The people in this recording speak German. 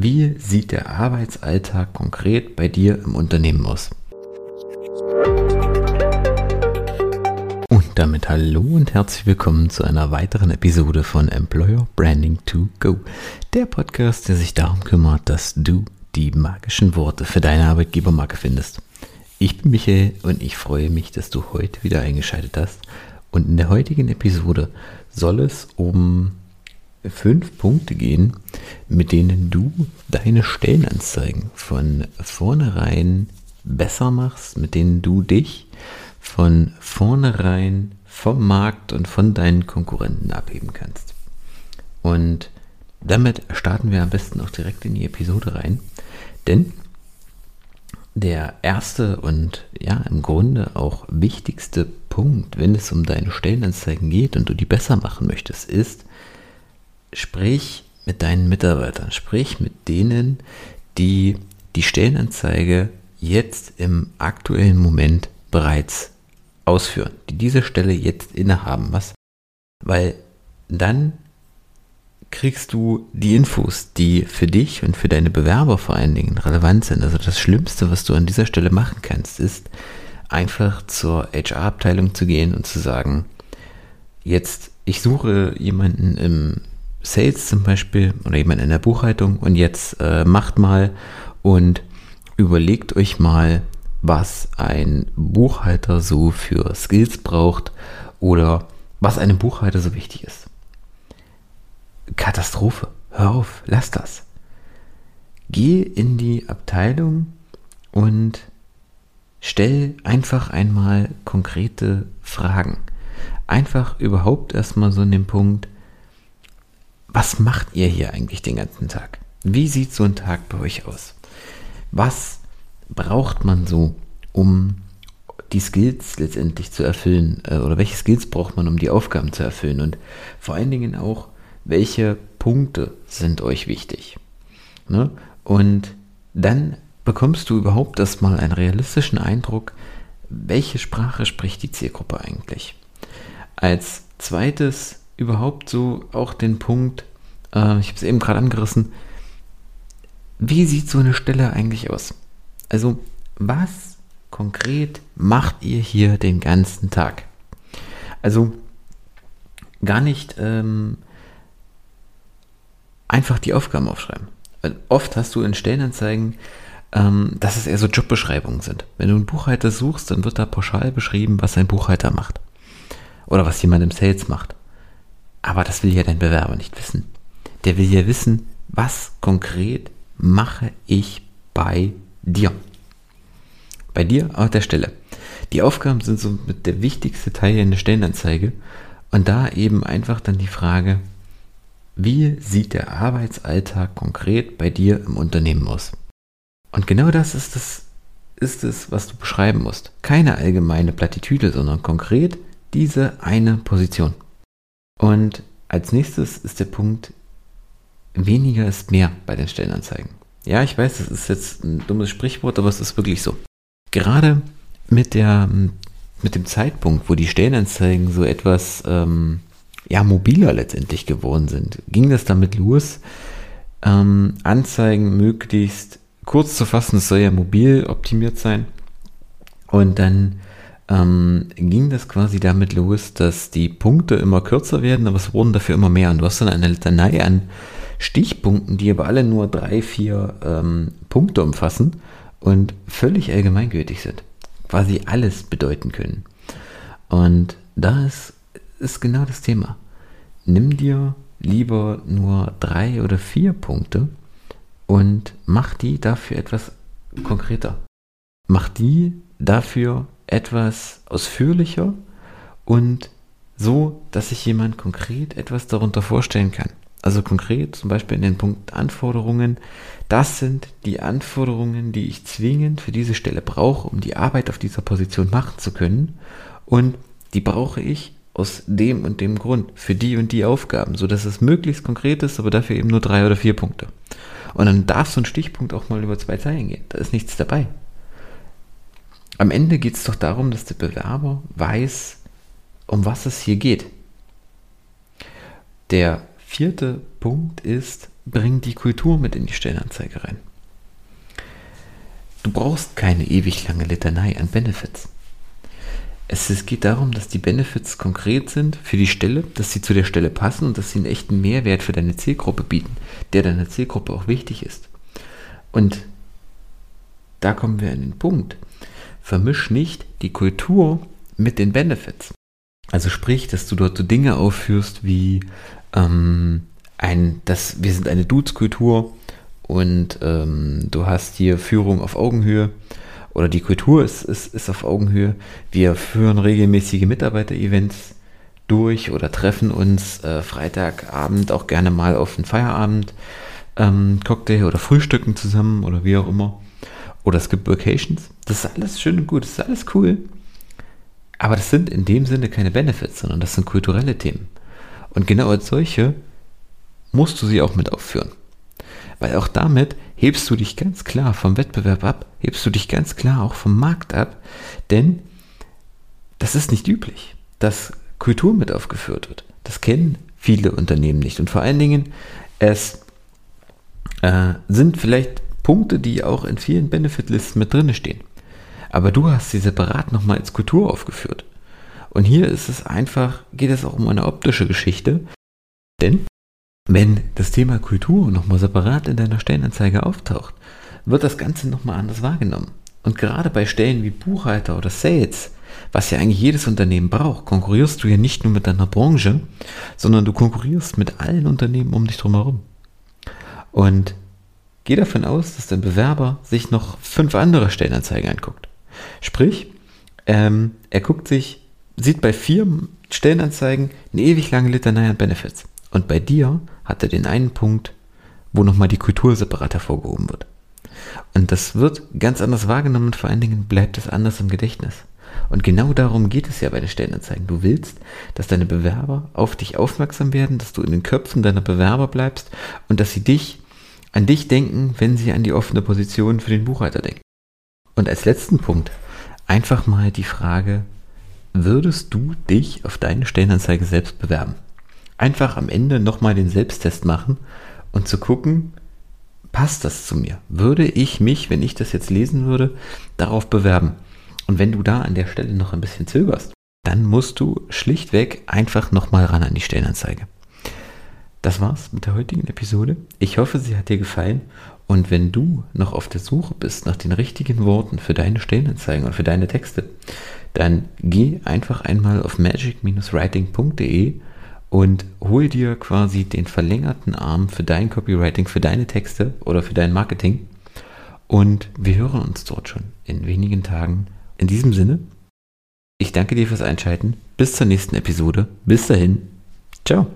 Wie sieht der Arbeitsalltag konkret bei dir im Unternehmen aus? Und damit hallo und herzlich willkommen zu einer weiteren Episode von Employer Branding to Go, der Podcast, der sich darum kümmert, dass du die magischen Worte für deine Arbeitgebermarke findest. Ich bin Michael und ich freue mich, dass du heute wieder eingeschaltet hast. Und in der heutigen Episode soll es um fünf Punkte gehen, mit denen du deine Stellenanzeigen von vornherein besser machst, mit denen du dich von vornherein vom Markt und von deinen Konkurrenten abheben kannst. Und damit starten wir am besten auch direkt in die Episode rein, denn der erste und ja im Grunde auch wichtigste Punkt, wenn es um deine Stellenanzeigen geht und du die besser machen möchtest, ist, sprich mit deinen Mitarbeitern, sprich mit denen, die die Stellenanzeige jetzt im aktuellen Moment bereits ausführen, die diese Stelle jetzt innehaben. Was? Weil dann kriegst du die Infos, die für dich und für deine Bewerber vor allen Dingen relevant sind. Also das Schlimmste, was du an dieser Stelle machen kannst, ist einfach zur HR-Abteilung zu gehen und zu sagen, jetzt, ich suche jemanden im Sales zum Beispiel oder jemand in der Buchhaltung und jetzt äh, macht mal und überlegt euch mal, was ein Buchhalter so für Skills braucht oder was einem Buchhalter so wichtig ist. Katastrophe. Hör auf, lass das. Geh in die Abteilung und stell einfach einmal konkrete Fragen. Einfach überhaupt erstmal so in den Punkt, was macht ihr hier eigentlich den ganzen Tag? Wie sieht so ein Tag bei euch aus? Was braucht man so, um die Skills letztendlich zu erfüllen? Äh, oder welche Skills braucht man, um die Aufgaben zu erfüllen? Und vor allen Dingen auch, welche Punkte sind euch wichtig? Ne? Und dann bekommst du überhaupt erstmal einen realistischen Eindruck, welche Sprache spricht die Zielgruppe eigentlich. Als zweites überhaupt so auch den Punkt, äh, ich habe es eben gerade angerissen, wie sieht so eine Stelle eigentlich aus? Also, was konkret macht ihr hier den ganzen Tag? Also, gar nicht ähm, einfach die Aufgaben aufschreiben. Weil oft hast du in Stellenanzeigen, ähm, dass es eher so Jobbeschreibungen sind. Wenn du einen Buchhalter suchst, dann wird da pauschal beschrieben, was ein Buchhalter macht. Oder was jemand im Sales macht. Aber das will ja dein Bewerber nicht wissen. Der will ja wissen, was konkret mache ich bei dir. Bei dir auf der Stelle. Die Aufgaben sind so mit der wichtigste Teil in der Stellenanzeige. Und da eben einfach dann die Frage, wie sieht der Arbeitsalltag konkret bei dir im Unternehmen aus? Und genau das ist es, ist es, was du beschreiben musst. Keine allgemeine Plattitüde, sondern konkret diese eine Position. Und als nächstes ist der Punkt, weniger ist mehr bei den Stellenanzeigen. Ja, ich weiß, das ist jetzt ein dummes Sprichwort, aber es ist wirklich so. Gerade mit, der, mit dem Zeitpunkt, wo die Stellenanzeigen so etwas ähm, ja, mobiler letztendlich geworden sind, ging das damit los, ähm, Anzeigen möglichst kurz zu fassen, es soll ja mobil optimiert sein. Und dann ähm, ging das quasi damit los, dass die Punkte immer kürzer werden, aber es wurden dafür immer mehr. Und du hast dann eine Litanei an Stichpunkten, die aber alle nur drei, vier ähm, Punkte umfassen und völlig allgemeingültig sind. Quasi alles bedeuten können. Und da ist, ist genau das Thema. Nimm dir lieber nur drei oder vier Punkte und mach die dafür etwas konkreter. Mach die dafür etwas ausführlicher und so, dass sich jemand konkret etwas darunter vorstellen kann. Also konkret zum Beispiel in den Punkt Anforderungen. Das sind die Anforderungen, die ich zwingend für diese Stelle brauche, um die Arbeit auf dieser Position machen zu können. Und die brauche ich aus dem und dem Grund für die und die Aufgaben, so dass es möglichst konkret ist, aber dafür eben nur drei oder vier Punkte. Und dann darf so ein Stichpunkt auch mal über zwei Zeilen gehen. Da ist nichts dabei. Am Ende geht es doch darum, dass der Bewerber weiß, um was es hier geht. Der vierte Punkt ist, bring die Kultur mit in die Stellenanzeige rein. Du brauchst keine ewig lange Litanei an Benefits. Es, es, geht darum, dass die Benefits konkret sind für die Stelle, dass sie zu der Stelle passen und dass sie einen echten Mehrwert für deine Zielgruppe bieten, der deiner Zielgruppe auch wichtig ist. Und da kommen wir an den Punkt. Vermisch nicht die Kultur mit den Benefits. Also sprich, dass du dort so Dinge aufführst wie ähm, ein, dass wir sind eine Dudes-Kultur und ähm, du hast hier Führung auf Augenhöhe oder die Kultur ist, ist, ist auf Augenhöhe. Wir führen regelmäßige Mitarbeiter-Events durch oder treffen uns äh, Freitagabend auch gerne mal auf einen Feierabend, ähm, Cocktail oder Frühstücken zusammen oder wie auch immer. Oder es gibt Vacations. Das ist alles schön und gut, das ist alles cool. Aber das sind in dem Sinne keine Benefits, sondern das sind kulturelle Themen. Und genau als solche musst du sie auch mit aufführen. Weil auch damit hebst du dich ganz klar vom Wettbewerb ab, hebst du dich ganz klar auch vom Markt ab, denn das ist nicht üblich, dass Kultur mit aufgeführt wird. Das kennen viele Unternehmen nicht. Und vor allen Dingen, es äh, sind vielleicht Punkte, die auch in vielen Benefit-Listen mit drin stehen. Aber du hast sie separat nochmal als Kultur aufgeführt. Und hier ist es einfach, geht es auch um eine optische Geschichte. Denn wenn das Thema Kultur nochmal separat in deiner Stellenanzeige auftaucht, wird das Ganze nochmal anders wahrgenommen. Und gerade bei Stellen wie Buchhalter oder Sales, was ja eigentlich jedes Unternehmen braucht, konkurrierst du ja nicht nur mit deiner Branche, sondern du konkurrierst mit allen Unternehmen um dich drumherum. Und geh davon aus, dass dein Bewerber sich noch fünf andere Stellenanzeigen anguckt. Sprich, ähm, er guckt sich, sieht bei vier Stellenanzeigen eine ewig lange Litanei an Benefits. Und bei dir hat er den einen Punkt, wo nochmal die Kultur separat hervorgehoben wird. Und das wird ganz anders wahrgenommen und vor allen Dingen bleibt es anders im Gedächtnis. Und genau darum geht es ja bei den Stellenanzeigen. Du willst, dass deine Bewerber auf dich aufmerksam werden, dass du in den Köpfen deiner Bewerber bleibst und dass sie dich an dich denken, wenn sie an die offene Position für den Buchhalter denken. Und als letzten Punkt einfach mal die Frage, würdest du dich auf deine Stellenanzeige selbst bewerben? einfach am Ende nochmal den Selbsttest machen und zu gucken, passt das zu mir? Würde ich mich, wenn ich das jetzt lesen würde, darauf bewerben? Und wenn du da an der Stelle noch ein bisschen zögerst, dann musst du schlichtweg einfach nochmal ran an die Stellenanzeige. Das war's mit der heutigen Episode. Ich hoffe, sie hat dir gefallen. Und wenn du noch auf der Suche bist nach den richtigen Worten für deine Stellenanzeigen und für deine Texte, dann geh einfach einmal auf magic-writing.de und hol dir quasi den verlängerten Arm für dein Copywriting, für deine Texte oder für dein Marketing. Und wir hören uns dort schon in wenigen Tagen. In diesem Sinne, ich danke dir fürs Einschalten. Bis zur nächsten Episode. Bis dahin. Ciao.